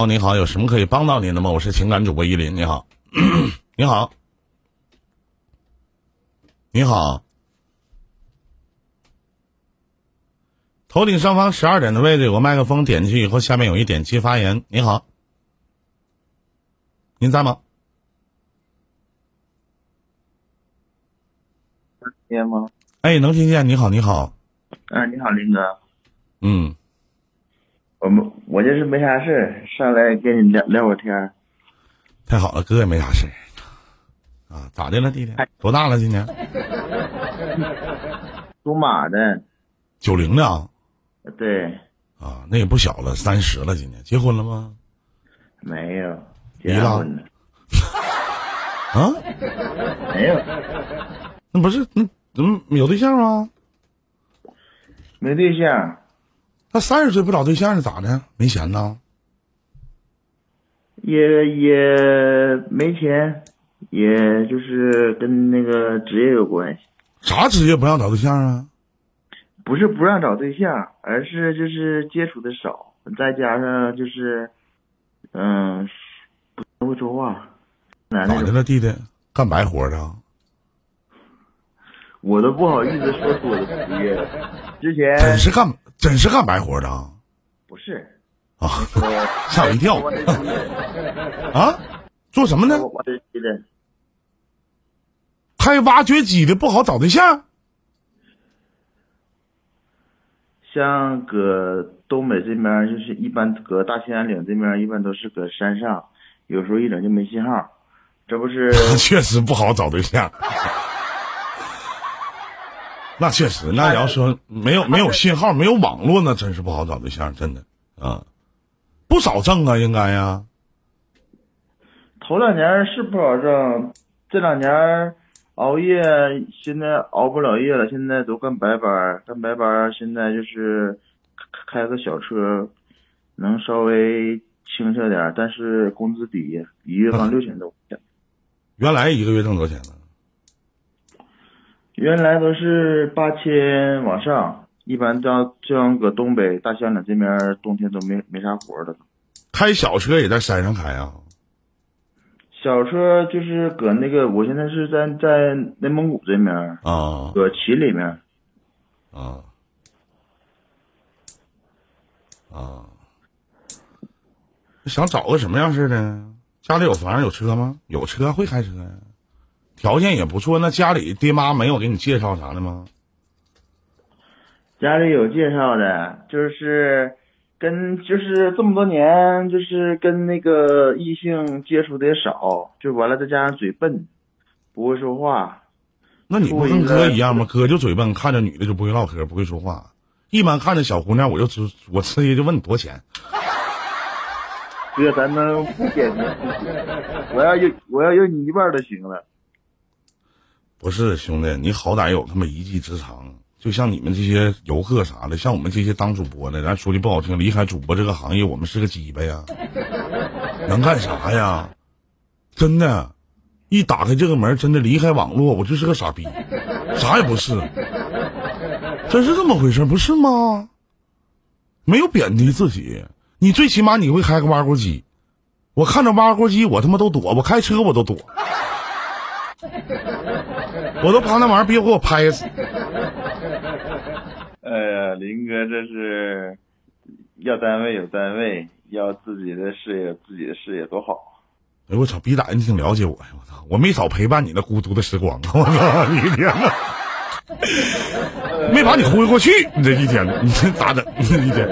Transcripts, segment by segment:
哦，你好，有什么可以帮到您的吗？我是情感主播依林，你好，你好，你好，头顶上方十二点的位置有个麦克风，点击以后下面有一点击发言。你好，您在吗？能听见吗？哎，能听见。你好，你好，啊，你好，林哥，嗯，我们我就是没啥事儿，上来跟你聊聊会儿天儿。太好了，哥也没啥事儿啊。咋的了，弟弟？多大了？今年 属马的，九零的啊？对，啊，那也不小了，三十了。今年结婚了吗？没有，离了结婚了，啊，没有，那不是那怎么有对象吗？没对象，他三十岁不找对象是咋的？没钱呢？也也没钱，也就是跟那个职业有关系，啥职业不让找对象啊？不是不让找对象，而是就是接触的少，再加上就是，嗯，不会说话，咋的了，弟弟？干白活的啊？我都不好意思说出我的职业了。之前你是干真是干白活的啊？不是，啊，吓我一跳 啊！做什么呢？挖掘机的，开挖掘机的不好找对象？像搁东北这边，就是一般搁大兴安岭这边，一般都是搁山上，有时候一整就没信号。这不是 确实不好找对象。那确实，那要说没有没有信号、没有网络，那真是不好找对象，真的啊，不少挣啊，应该呀。头两年是不少挣，这两年熬夜，现在熬不了夜了，现在都干白班，干白班现在就是开开个小车，能稍微轻车点儿，但是工资低，一月刚六千多块钱。原来一个月挣多少钱呢？原来都是八千往上，一般到像搁东北大兴安岭这边，冬天都没没啥活的。开小车也在山上开啊？小车就是搁那个，我现在是在在内蒙古这面，啊搁秦里面。啊啊！想找个什么样式的？家里有房有车吗？有车会开车呀，条件也不错。那家里爹妈没有给你介绍啥的吗？家里有介绍的，就是跟就是这么多年，就是跟那个异性接触的也少，就完了，再加上嘴笨，不会说话。那你不跟哥一样吗？哥就嘴笨，看着女的就不会唠嗑，不会说话。一般看着小姑娘，我就直我直接就问你多少钱。哥，咱能不点名？我要有我要有你一半就行了。不是兄弟，你好歹有他妈一技之长。就像你们这些游客啥的，像我们这些当主播的，咱说句不好听，离开主播这个行业，我们是个鸡巴呀，能干啥呀？真的，一打开这个门，真的离开网络，我就是个傻逼，啥也不是，真是这么回事，不是吗？没有贬低自己，你最起码你会开个挖锅机，我看着挖锅机，我他妈都躲，我开车我都躲，我都怕那玩意儿别给我拍死。哎呀，林哥这是要单位有单位，要自己的事业有自己的事业，多好！哎我操，逼仔你挺了解我呀！我操，我没少陪伴你那孤独的时光。我操，你 一天呐，没把你忽悠过去，你这一天，你这咋整？你这一天，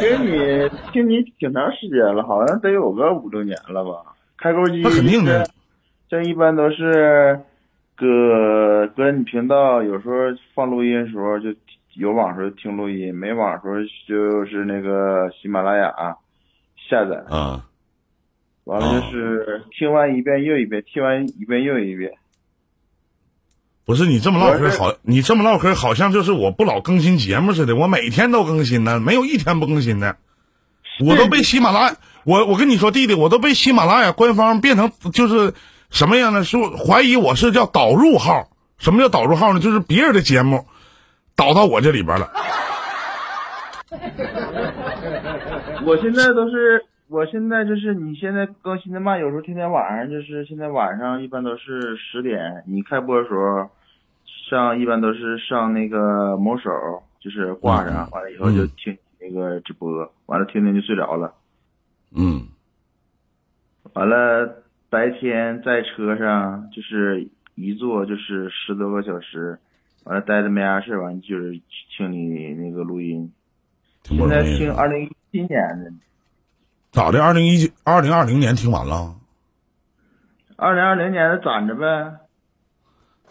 听你听你挺长时间了，好像得有个五六年了吧？开钩机那肯定的，这一般都是搁搁你频道，有时候放录音的时候就有网时候听录音，没网时候就是那个喜马拉雅下载，啊，完了就是听完一遍又一遍，听完一遍又一遍。不是你这么唠嗑好，你这么唠嗑好像就是我不老更新节目似的，我每天都更新呢，没有一天不更新的。我都被喜马拉雅，我我跟你说，弟弟，我都被喜马拉雅官方变成就是什么样呢？是怀疑我是叫导入号。什么叫导入号呢？就是别人的节目导到我这里边了。我现在都是我现在就是你现在更新的慢，有时候天天晚上就是现在晚上一般都是十点，你开播的时候上一般都是上那个某手，就是挂上，完了以后就听那个直播，完了听听就睡着了。嗯，完了白天在车上就是一坐就是十多个小时，完了待着没啥事儿，完就是清理那个录音。现在。听二零一七年的，咋的？二零一九、二零二零年听完了，二零二零年的攒着呗。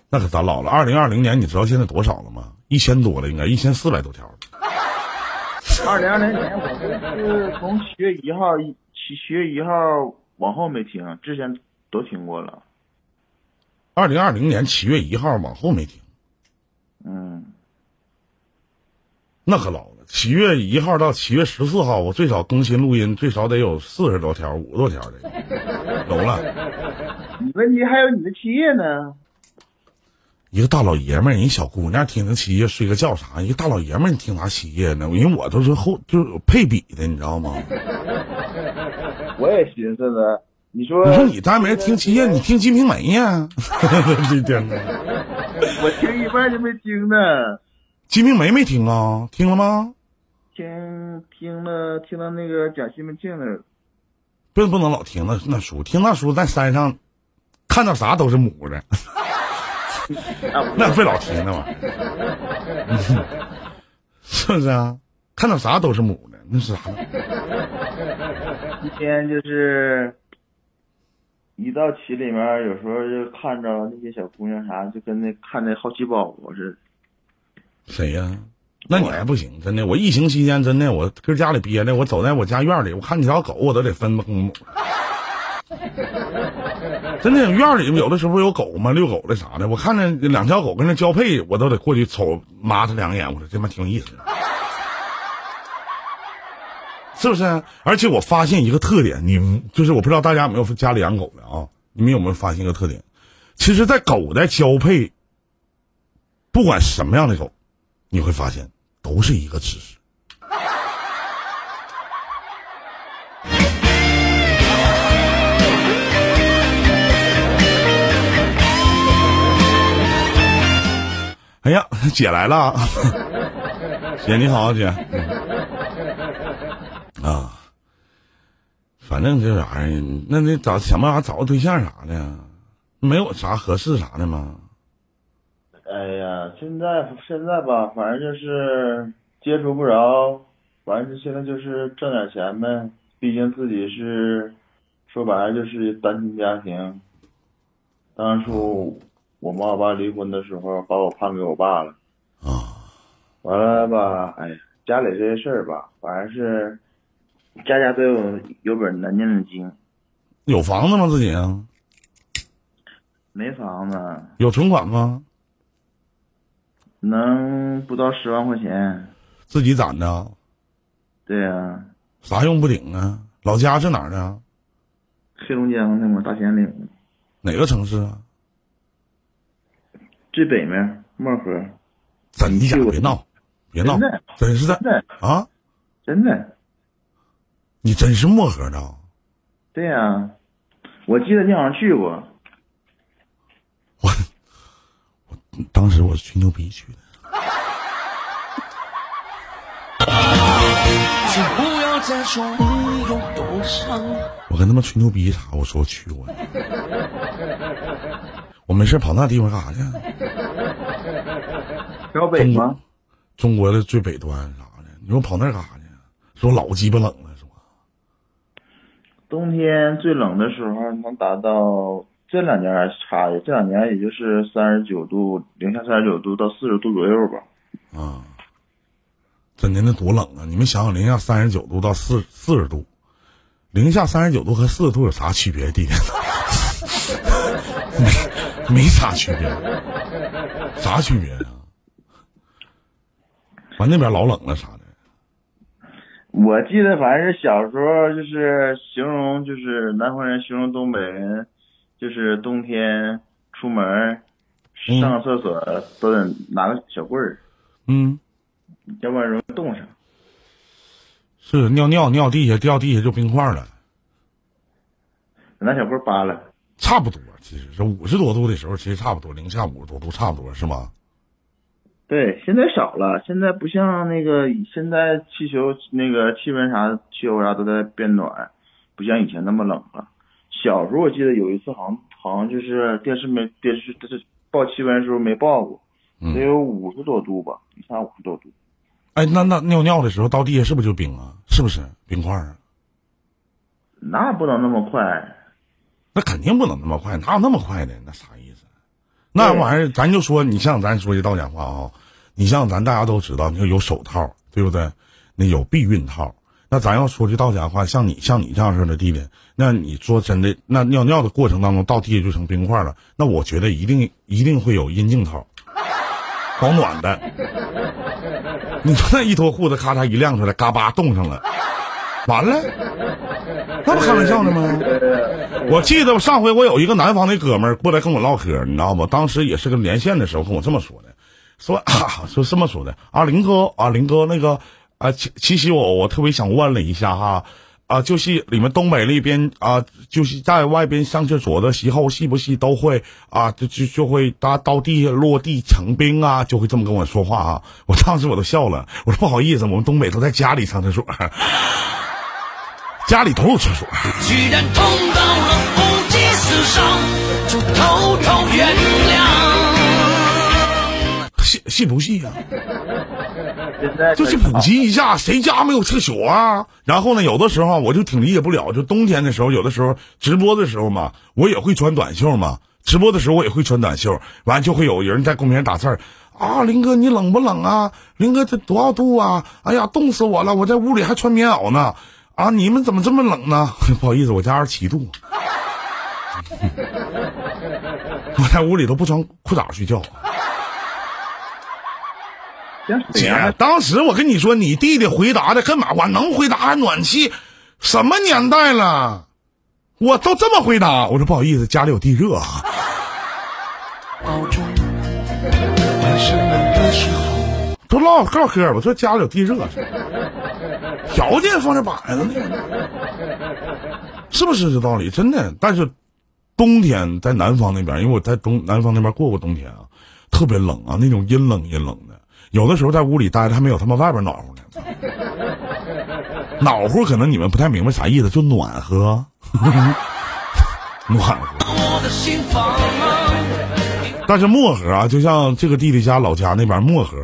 那可咱老了。二零二零年你知道现在多少了吗？一千多了，应该一千四百多条了。二零二零年我就是从七月一号一七七月一号往后没听，之前都听过了。二零二零年七月一号往后没听，嗯，那可老了。七月一号到七月十四号，我最少更新录音，最少得有四十多条、五十多条的，有了。你问题还有你的七叶呢？一个大老爷们儿，人小姑娘听听七叶睡个觉啥？一个大老爷们儿，你听啥七叶呢？因为我都是后就是配比的，你知道吗？我也寻思呢，你说你说你单没听七叶，你听《金瓶梅》呀？这天呐，我听一半就没听呢，《金瓶梅》没听啊？听了吗？听听了听到那个讲西门庆的，不不能老听那那书，听那书在山上看到啥都是母的 那别老听那玩意儿，是不是啊？看到啥都是母的，那是啥？一天就是一到群里面，有时候就看着那些小姑娘啥，就跟那看那好奇宝宝似的。谁呀、那你还不行，真的。我疫情期间真的，我搁家里憋的，我走在我家院里，我看几条狗，我都得分公母。真的，院里有的时候有狗嘛，遛狗的啥的，我看着两条狗跟那交配，我都得过去瞅抹它两眼，我说这妈挺有意思的，是不是？而且我发现一个特点，你们就是我不知道大家有没有家里养狗的啊？你们有没有发现一个特点？其实，在狗在交配，不管什么样的狗，你会发现都是一个姿势。哎呀，姐来了，姐你好，姐。啊，反正这玩意儿，那得找想办法找个对象啥的，没有啥合适啥的吗？哎呀，现在现在吧，反正就是接触不着，反正现在就是挣点钱呗。毕竟自己是说白了就是单亲家庭。当初我妈我爸离婚的时候，把我判给我爸了。啊，完了吧，哎呀，家里这些事儿吧，反正是家家都有有本难念的经。有房子吗？自己啊？没房子，有存款吗？能不到十万块钱。自己攒的？对呀、啥用不顶啊？老家是哪儿的？黑龙江的嘛，大兴安岭。哪个城市啊？最北面漠河，真的假的？别闹，别闹真，是的真的啊！真的，你真是漠河的啊？对呀、我记得你好像去过，我我当时我是吹牛逼去的。请不要再说你有多伤。我跟他们吹牛逼啥？我说我去过。我没事跑那地方干啥去？辽北吗？中国的最北端啥的？你说跑那干啥去？说老鸡巴冷了？冬天最冷的时候能达到，这两年还是差的，这两年也就是三十九度，零下三十九度到四十度左右吧。啊，真的那多冷啊！你们想想，零下三十九度到四四十度，零下三十九度和四十度有啥区别？弟弟，没没啥区别，啥区别啊？完那边老冷了啥的。我记得反正是小时候就是形容，就是南方人形容东北人，就是冬天出门上厕所都得拿个小棍儿，嗯，要不然容易冻上。是尿尿尿地下掉地下就冰块了。拿小棍扒拉。差不多，其实是五十多度的时候，其实差不多，零下五十多度差不多是吗？对，现在少了，现在不像那个现在气球那个气温啥气候啥都在变暖，不像以前那么冷了。小时候我记得有一次好像好像就是电视没电视这是报气温的时候没报过，嗯得有五十多度吧，一下五十多度。哎，那那尿尿的时候到地下是不是就冰啊？是不是冰块啊？那不能那么快，那肯定不能那么快，哪有那么快的？那啥意思？那玩意儿，咱就说，你像咱说句道家话啊，你像咱大家都知道，你说有手套，对不对？那有避孕套。那咱要说句道家话，像你像你这样式的弟弟，那你说真的，那尿尿的过程当中到地下就成冰块了，那我觉得一定一定会有阴茎套，保暖的。你说那一脱裤子，咔嚓一亮出来，嘎巴冻上了，完了，那不开玩笑呢吗？我记得上回我有一个南方的哥们儿过来跟我唠嗑，你知道吗？当时也是个连线的时候跟我这么说的，说、啊、说这么说的啊，林哥啊，林哥那个啊，其其实我我特别想问了一下哈。啊，就是你们东北那边啊，就是在外边上厕所的时候，是不是都会啊，就就就会搭到地下落地成冰啊，就会这么跟我说话啊？我当时我都笑了，我说不好意思，我们东北都在家里上厕所，家里都有厕所。居然痛到了不计死伤，就偷偷原谅。信信不信呀、现在就是普及一下，谁家没有厕所啊？然后呢，有的时候啊我就挺理解不了，就冬天的时候，有的时候直播的时候嘛，我也会穿短袖嘛。直播的时候我也会穿短袖，完就会有人在公屏上打字儿啊，林哥你冷不冷啊？林哥这多少度啊？哎呀，冻死我了！我在屋里还穿棉袄呢。啊，你们怎么这么冷呢？不好意思，我家二十七度，我在屋里都不穿裤衩睡觉。姐，当时我跟你说，你弟弟回答的跟嘛？我能回答还暖气？什么年代了？我都这么回答。我说不好意思，家里有地热啊。都唠唠嗑吧，说家里有地热，条件放这摆着呢，是不是这道理？真的，但是冬天在南方那边，因为我在东南方那边过过冬天啊，特别冷啊，那种阴冷阴冷的，有的时候在屋里待着还没有他们外边暖和呢。暖和可能你们不太明白啥意思，就暖和，暖和。但是漠河啊，就像这个弟弟家老家那边漠河，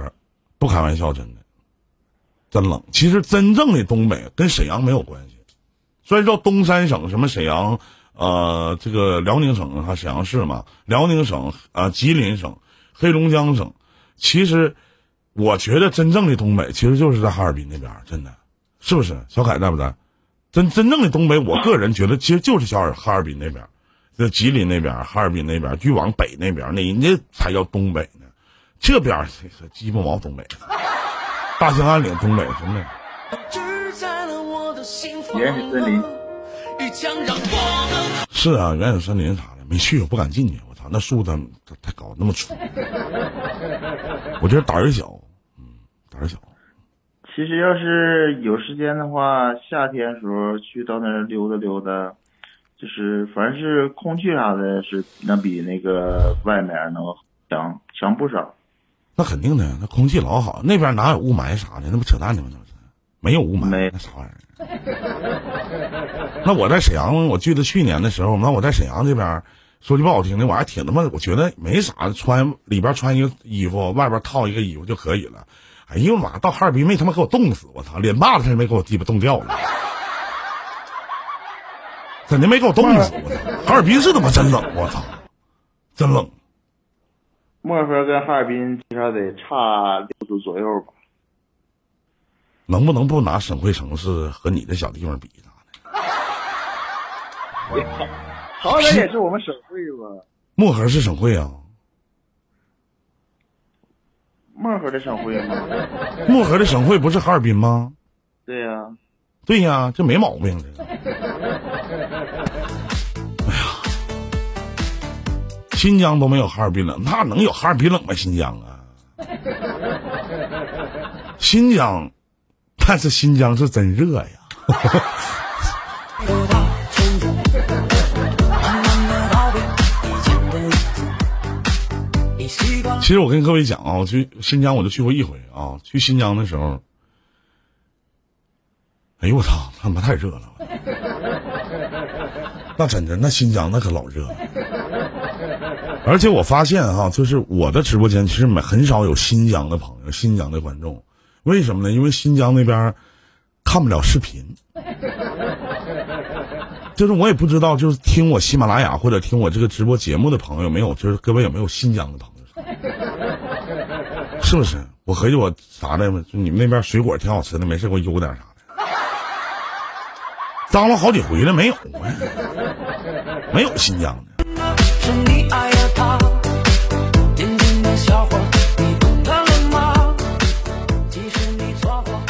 不开玩笑，真的，真冷。其实真正的东北跟沈阳没有关系，虽然说东三省什么沈阳，呃，这个辽宁省和沈阳市嘛，辽宁省啊、呃吉林省、黑龙江省，其实我觉得真正的东北其实就是在哈尔滨那边，真的，是不是？小凯在不在？真真正的东北，我个人觉得其实就是小尔哈尔滨那边。这吉林那边、哈尔滨那边，越往北那边，那人家才叫东北呢。这边这鸡巴毛东北，大兴安岭东北，真的。原始森林，是啊，原始森林啥的没去，我不敢进去。我操，那树它它太高，那么粗。我觉得胆儿小，嗯，胆儿小。其实要是有时间的话，夏天时候去到那儿溜达溜达，就是反正是空气啥的，是能比那个外面能强强不少。那肯定的，那空气老好，那边哪有雾霾啥的，那不扯淡呢吗？那不是，没有雾霾，没那啥玩意儿？那我在沈阳，我记得去年的时候，那我在沈阳这边，说句不好听的，我还挺他妈，我觉得没啥，穿里边穿一个衣服，外边套一个衣服就可以了。哎呦妈，到哈尔滨没他妈给我冻死，我操，脸巴子他没给我鸡巴冻掉了，真的没给我冻死，我操，哈尔滨是他妈真冷，我操，真冷。漠河跟哈尔滨至少得差六度左右吧。能不能不拿省会城市和你的小地方比啥的？好歹也是我们省会吧？漠河是省会啊，漠河的省会吗？漠河的省会不是哈尔滨吗？对呀、对呀，这没毛病。新疆都没有哈尔滨冷，那能有哈尔滨冷吗？新疆啊，新疆，但是新疆是真热呀。其实我跟各位讲啊，我去新疆我就去过一回啊。去新疆的时候，哎呦我操，他妈太热了！那真的，那新疆那可老热了。而且我发现哈，就是我的直播间其实没很少有新疆的朋友、新疆的观众。为什么呢？因为新疆那边看不了视频。就是我也不知道，就是听我喜马拉雅或者听我这个直播节目的朋友没有，就是各位有没有新疆的朋友？是不是？我合计我啥的，就你们那边水果挺好吃的，没事给我邮点啥的。当了好几回了，没有啊，没有新疆的。是你爱了他，年轻的小伙，你懂得了吗？其实你错过了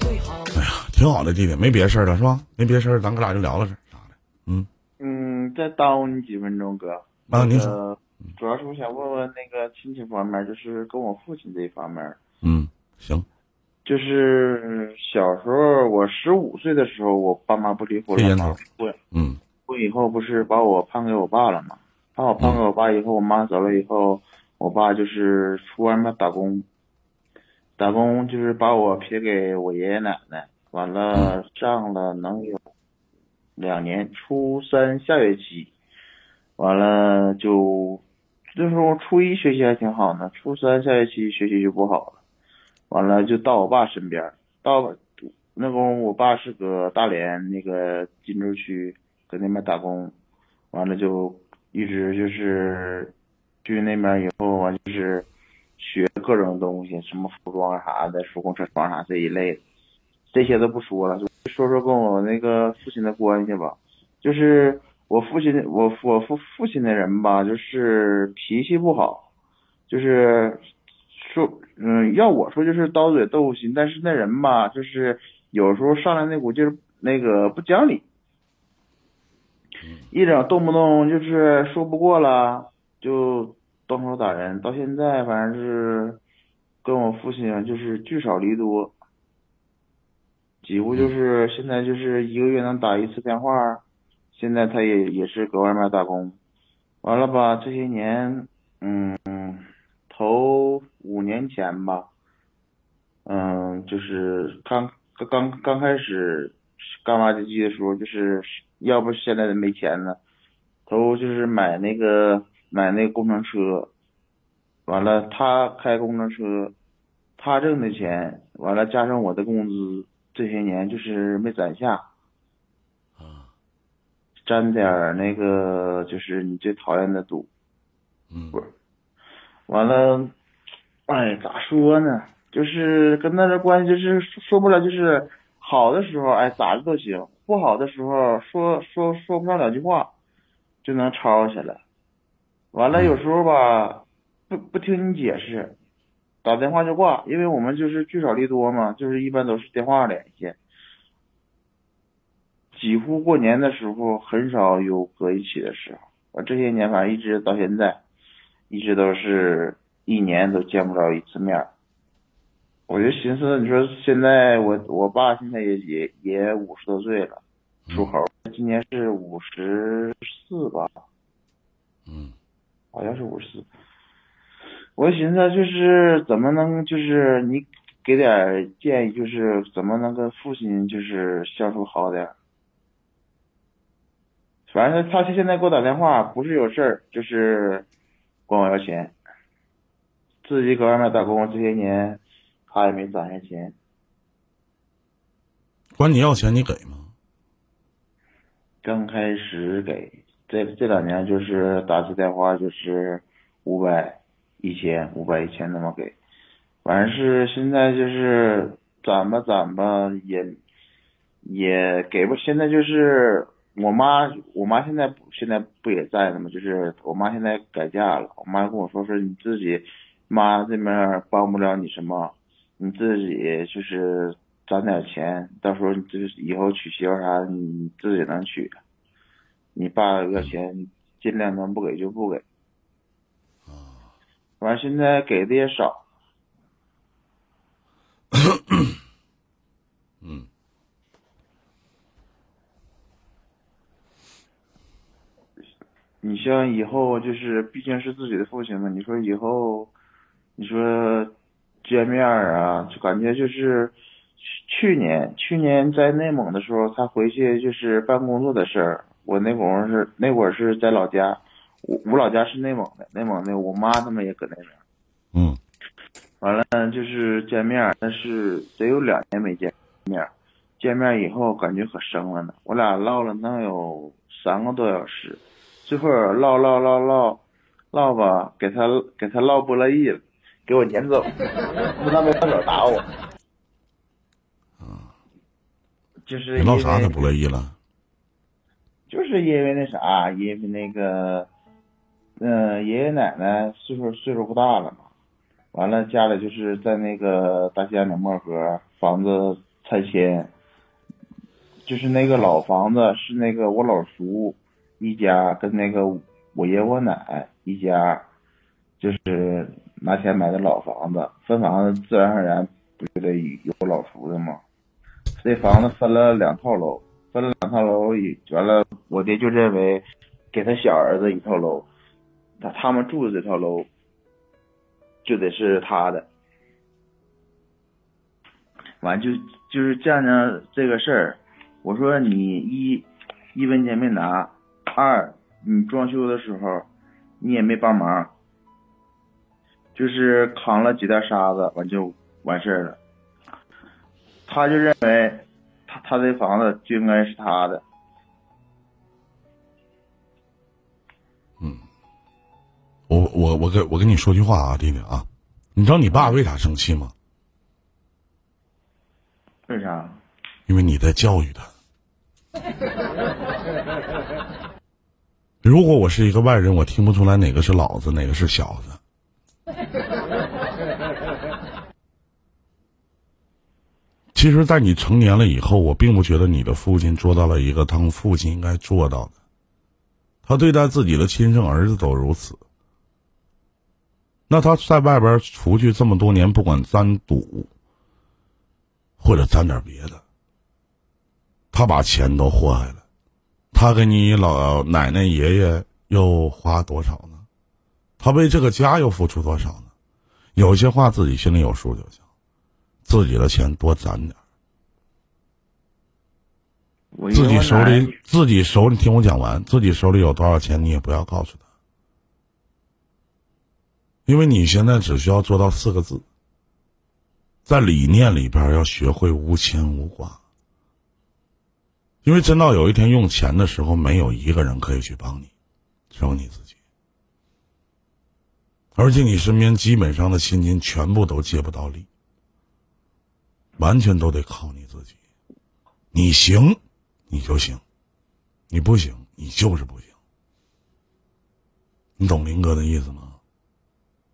最好的。哎呀，挺好的弟弟，没别事儿了是吧？没别事儿，咱哥俩就聊聊这啥的。嗯，嗯，再耽误你几分钟，哥。啊，您说，呃，主要是我想问问那个亲戚方面，就是跟我父亲这一方面，嗯，行，就是小时候我十五岁的时候，我爸妈不离婚了吗这烟头？嗯婚以后不是把我判给我爸了吗？把我判给我爸以后，我妈走了以后，我爸就是出外面打工，打工就是把我撇给我爷爷奶奶，完了上了能有两年，初三下学期，完了就那时候初一学习还挺好呢，初三下学期学习就不好了，完了就到我爸身边，到那功夫我爸是搁大连那个金州区在那边打工，完了就一直就是去那边以后完就是学各种东西，什么服装啥的，手工车床啥这一类的，这些都不说了，就说说跟我那个父亲的关系吧。就是我父亲，我我父父亲的人吧，就是脾气不好，就是说，嗯，要我说就是刀嘴豆腐心，但是那人吧，就是有时候上来那股劲儿，那个不讲理，一整动不动就是说不过了就动手打人，到现在反正是跟我父亲啊，就是聚少离多，几乎就是现在就是一个月能打一次电话，现在他也也是搁外面打工，完了吧这些年，嗯，头五年前吧，嗯，就是刚刚刚开始干挖掘机的时候，就是要不现在的没钱了，都就是买那个买那个工程车，完了他开工程车，他挣的钱，完了加上我的工资，这些年就是没攒下，啊，沾点那个就是你最讨厌的赌，嗯。完了，哎，咋说呢？就是跟他的关系就是说不了，就是好的时候哎咋的都行，不好的时候说说说不上两句话，就能吵起来。完了有时候吧，不不听你解释，打电话就挂，因为我们就是聚少离多嘛，就是一般都是电话联系。几乎过年的时候很少有搁一起的时候，我这些年反正一直到现在，一直都是一年都见不着一次面。我就寻思，你说现在我我爸现在也也也五十多岁了，属猴，今年是五十四吧，嗯好像是五十四。我寻思就是怎么能就是你给点建议，就是怎么能跟父亲就是相处好点儿。反正他现在给我打电话，不是有事儿，就是管我要钱。自己搁外面打工这些年，他也没攒下钱。管你要钱你给吗？刚开始给，这这两年就是打次电话就是五百、一千、五百、一千那么给，完事现在就是攒吧攒吧也也给不，现在就是我妈，我妈现在现在不也在呢吗？就是我妈现在改嫁了，我妈跟我说说你自己妈这面帮不了你什么，你自己就是攒点钱，到时候你就是以后娶媳妇啥的，你自己能娶。你爸要钱，尽量能不给就不给。啊完现在给的也少，嗯你像以后就是毕竟是自己的父亲嘛，你说以后你说见面啊，就感觉就是去去年去年在内蒙的时候，他回去就是办工作的事儿。我那会儿是那会儿是在老家，我我老家是内蒙的，内蒙的，我妈他们也搁那边。嗯完了就是见面，但是得有两年没见面。见面以后感觉可生了呢，我俩唠了能有三个多小时，最后唠唠唠唠唠吧，给他给他唠不乐意了，给我撵走，不知道没放手打我。就是你唠啥为他不乐意了？就是因为那啥，因为那个，嗯、爷爷奶奶岁数岁数不大了嘛，完了家里就是在那个大兴安岭漠河房子拆迁，就是那个老房子是那个我老叔一家跟那个我爷我奶一家，就是拿钱买的老房子，分房子自然而然不就得有老叔的吗？这房子分了两套楼，分了两套楼完了，我爹就认为给他小儿子一套楼，他他们住的这套楼就得是他的。完就就是见着这个事儿，我说你一一分钱没拿，二你装修的时候你也没帮忙，就是扛了几袋沙子，完就完事儿了。他就认为他他这房子就应该是他的，嗯我我我跟我跟你说句话啊，弟弟啊，你知道你爸为啥生气吗？为啥？因为你在教育他。如果我是一个外人，我听不出来哪个是老子，哪个是小子。其实，在你成年了以后，我并不觉得你的父亲做到了一个当父亲应该做到的。他对待自己的亲生儿子都如此，那他在外边出去这么多年，不管沾赌，或者沾点别的，他把钱都祸害了，他给你老奶奶爷爷又花多少呢？他为这个家又付出多少呢？有些话自己心里有数就行，自己的钱多攒点儿，自己手里自己手里听我讲完，自己手里有多少钱你也不要告诉他，因为你现在只需要做到四个字，在理念里边要学会无牵无挂。因为真到有一天用钱的时候，没有一个人可以去帮你，只有你自己。而且你身边基本上的亲戚全部都借不到力，完全都得靠你自己。你行，你就行；你不行，你就是不行。你懂林哥的意思吗？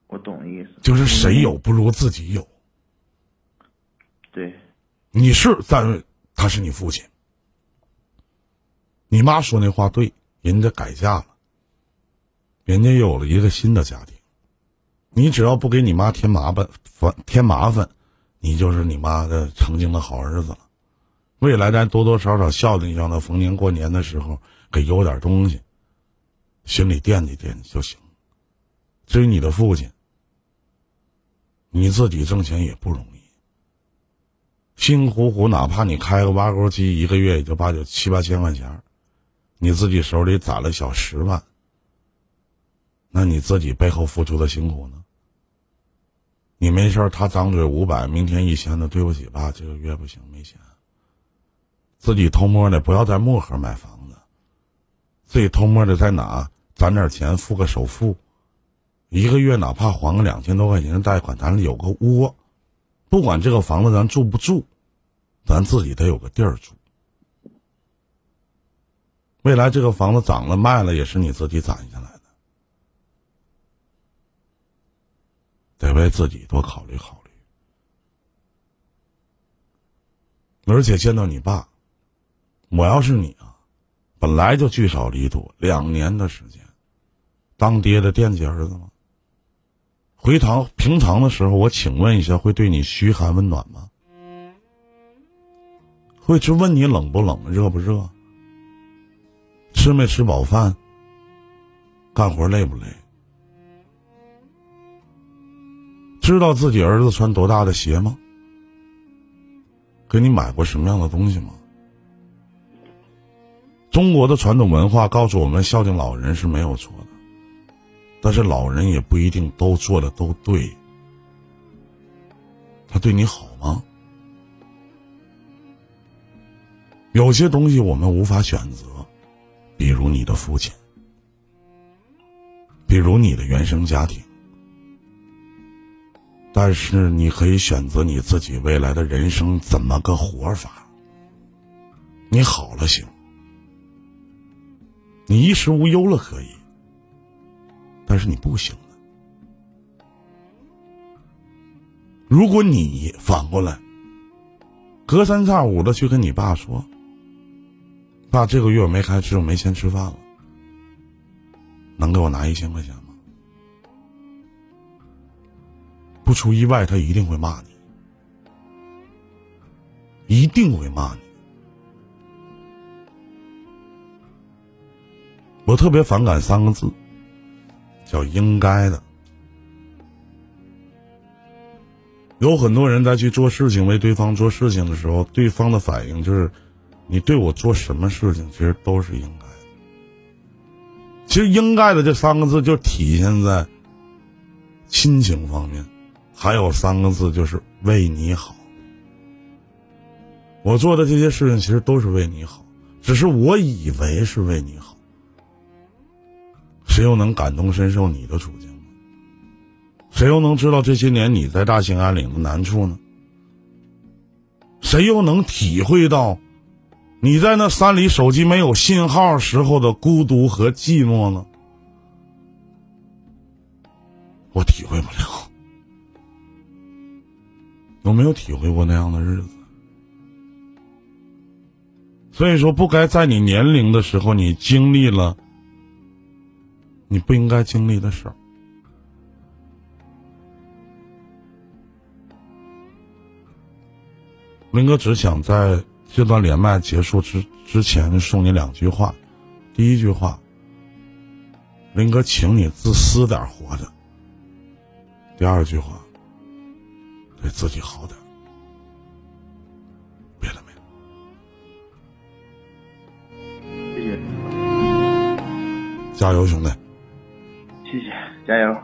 我懂意思，就是谁有不如自己有。对，你是，但是他是你父亲。你妈说那话对，人家改嫁了，人家有了一个新的家庭。你只要不给你妈添麻烦，烦添麻烦，你就是你妈的曾经的好儿子了。未来咱多多少少孝敬孝敬，逢年过年的时候给邮点东西，心里惦记惦记就行。至于你的父亲，你自己挣钱也不容易。辛辛苦苦，哪怕你开个挖沟机，一个月也就八九七八千块钱，你自己手里攒了小十万，那你自己背后付出的辛苦呢？你没事儿他张嘴五百，明天一千的，对不起吧，这个月不行，没钱。自己偷摸的，不要在漠河买房子，自己偷摸的在哪攒点钱，付个首付，一个月哪怕还个两千多块钱的贷款，咱有个窝。不管这个房子咱住不住，咱自己得有个地儿住。未来这个房子涨了卖了，也是你自己攒下来的，得为自己多考虑考虑。而且见到你爸，我要是你啊，本来就聚少离多，两年的时间，当爹的惦记儿子吗？回堂平常的时候，我请问一下，会对你嘘寒问暖吗？会去问你冷不冷、热不热？吃没吃饱饭？干活累不累？知道自己儿子穿多大的鞋吗？给你买过什么样的东西吗？中国的传统文化告诉我们，孝敬老人是没有错的，但是老人也不一定都做的都对。他对你好吗？有些东西我们无法选择，比如你的父亲，比如你的原生家庭。但是你可以选择你自己未来的人生怎么个活法。你好了行，你衣食无忧了可以，但是你不行了。如果你反过来，隔三差五的去跟你爸说：“爸，这个月我没开支，我没钱吃饭了，能给我拿一千块钱不出意外，他一定会骂你，一定会骂你。我特别反感三个字，叫“应该的”。有很多人在去做事情、为对方做事情的时候，对方的反应就是：“你对我做什么事情，其实都是应该。”其实“应该的”这三个字就体现在亲情方面，还有三个字就是为你好。我做的这些事情其实都是为你好，只是我以为是为你好。谁又能感同身受你的处境呢？谁又能知道这些年你在大兴安岭的难处呢？谁又能体会到你在那山里手机没有信号时候的孤独和寂寞呢？我体会不了。有没有体会过那样的日子？所以说，不该在你年龄的时候，你经历了。你不应该经历的事儿。林哥只想在这段连麦结束之之前送你两句话。第一句话，林哥，请你自私点活着。第二句话，对自己好点。别的没谢谢，加油，兄弟！谢谢，加油。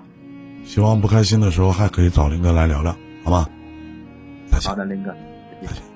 希望不开心的时候还可以找林哥来聊聊，好吗？再见好。的，林哥，再见。